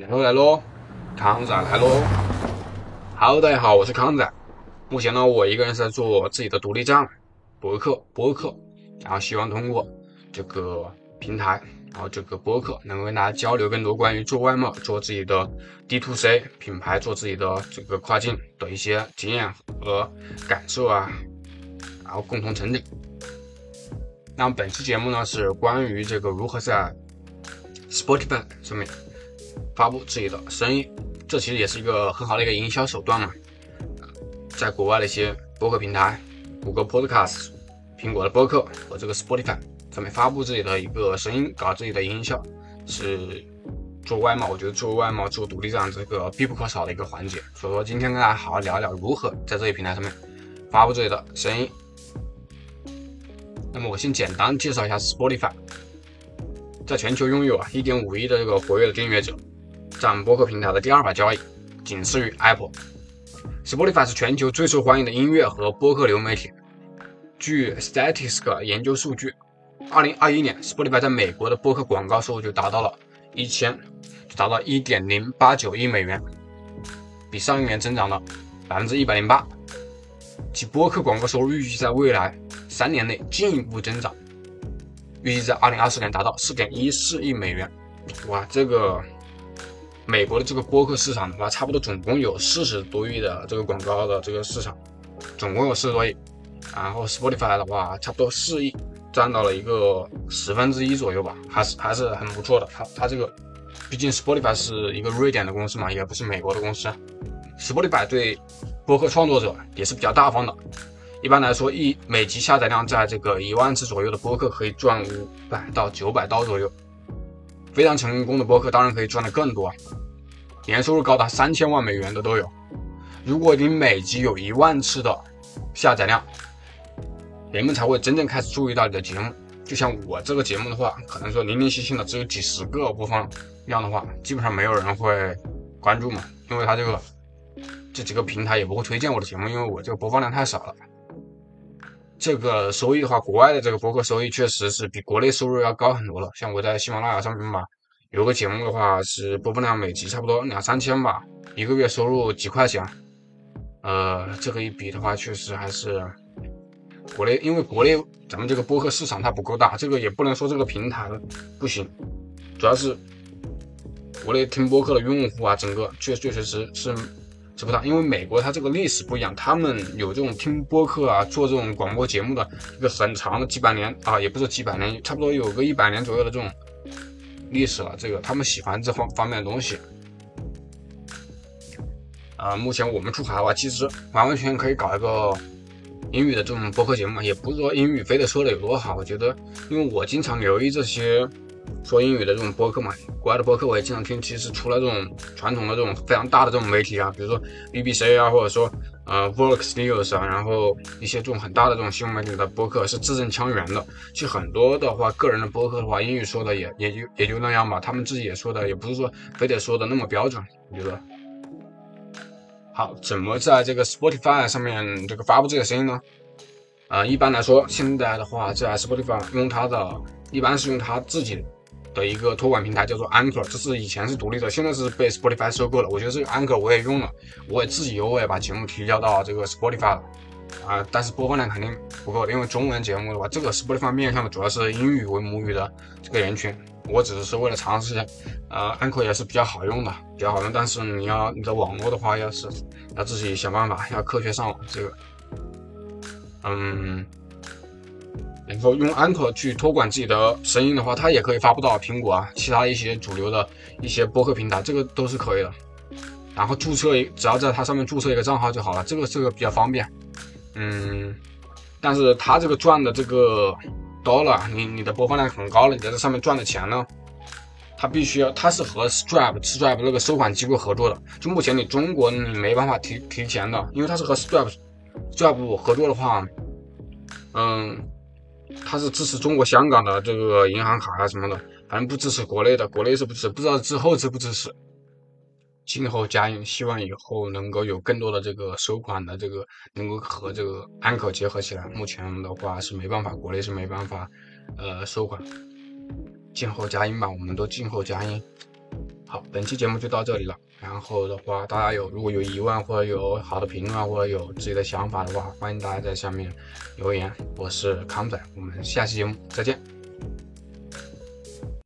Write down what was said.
来喽来喽，康仔来喽！Hello，大家好，我是康仔。目前呢，我一个人是在做自己的独立站博客播客，然后希望通过这个平台，然后这个播客能够跟大家交流更多关于做外贸、做自己的 D to C 品牌、做自己的这个跨境的一些经验和感受啊，然后共同成长。那么本期节目呢，是关于这个如何在 Spotify 上面。发布自己的声音，这其实也是一个很好的一个营销手段嘛。在国外的一些播客平台，谷歌 Podcast、苹果的播客和这个 Spotify 上面发布自己的一个声音，搞自己的营销，是做外贸，我觉得做外贸、做独立站这个必不可少的一个环节。所以说，今天跟大家好好聊一聊如何在这些平台上面发布自己的声音。那么，我先简单介绍一下 Spotify，在全球拥有啊1.5亿的这个活跃的订阅者。占播客平台的第二把交椅，仅次于 Apple。Spotify 是全球最受欢迎的音乐和播客流媒体。据 Statista 研究数据，2021年 Spotify 在美国的播客广告收入就达到了一千，就达到1.089亿美元，比上一年增长了百分之一百零八。其播客广告收入预计在未来三年内进一步增长，预计在2024年达到4.14亿美元。哇，这个！美国的这个播客市场的话，差不多总共有四十多亿的这个广告的这个市场，总共有四十多亿。然后 Spotify 的话，差不多四亿，占到了一个十分之一左右吧，还是还是很不错的。它它这个，毕竟 Spotify 是一个瑞典的公司嘛，也不是美国的公司。Spotify 对播客创作者也是比较大方的，一般来说，一每集下载量在这个一万次左右的播客可以赚五百到九百刀左右。非常成功的播客当然可以赚的更多，年收入高达三千万美元的都有。如果你每集有一万次的下载量，人们才会真正开始注意到你的节目。就像我这个节目的话，可能说零零星星的只有几十个播放量的话，基本上没有人会关注嘛，因为他这个这几个平台也不会推荐我的节目，因为我这个播放量太少了。这个收益的话，国外的这个博客收益确实是比国内收入要高很多了。像我在喜马拉雅上面吧，有个节目的话是播放量每集差不多两三千吧，一个月收入几块钱。呃，这个一比的话，确实还是国内，因为国内咱们这个播客市场它不够大，这个也不能说这个平台不行，主要是国内听播客的用户啊，整个确确实实是。是不大，因为美国它这个历史不一样，他们有这种听播客啊，做这种广播节目的一个很长的几百年啊，也不是几百年，差不多有个一百年左右的这种历史了。这个他们喜欢这方方面的东西。啊，目前我们出海的话，其实完完全全可以搞一个英语的这种播客节目，也不是说英语非得说的有多好。我觉得，因为我经常留意这些。说英语的这种播客嘛，国外的播客我也经常听。其实除了这种传统的这种非常大的这种媒体啊，比如说 BBC 啊，或者说呃 Vox News 啊，然后一些这种很大的这种新闻媒体的播客是字正腔圆的。其实很多的话，个人的播客的话，英语说的也也就也就那样吧。他们自己也说的，也不是说非得说的那么标准。我觉得，好，怎么在这个 Spotify 上面这个发布这个声音呢？呃，一般来说，现在的话在 Spotify 用它的，一般是用它自己。的一个托管平台叫做 Anchor，这是以前是独立的，现在是被 Spotify 收购了。我觉得这个 Anchor 我也用了，我也自己我也把节目提交到这个 Spotify 了啊，但是播放量肯定不够，因为中文节目的话，这个 Spotify 面向的主要是英语为母语的这个人群。我只是为了尝试一下，呃，Anchor 也是比较好用的，比较好用，但是你要你的网络的话，要是要自己想办法，要科学上网，这个，嗯。然后用安可去托管自己的声音的话，它也可以发布到苹果啊，其他一些主流的一些播客平台，这个都是可以的。然后注册，只要在它上面注册一个账号就好了，这个这个比较方便。嗯，但是它这个赚的这个 dollar，你你的播放量很高了，你在这上面赚的钱呢，它必须要，它是和 Stripe Stripe 那个收款机构合作的。就目前你中国你没办法提提钱的，因为它是和 Stripe Stripe 合作的话，嗯。它是支持中国香港的这个银行卡啊什么的，反正不支持国内的，国内是不支持，不知道之后支不支持。静候佳音，希望以后能够有更多的这个收款的这个能够和这个安可结合起来。目前的话是没办法，国内是没办法，呃，收款。静候佳音吧，我们都静候佳音。好，本期节目就到这里了。然后的话，大家有如果有疑问或者有好的评论或者有自己的想法的话，欢迎大家在下面留言。我是康仔，我们下期节目再见。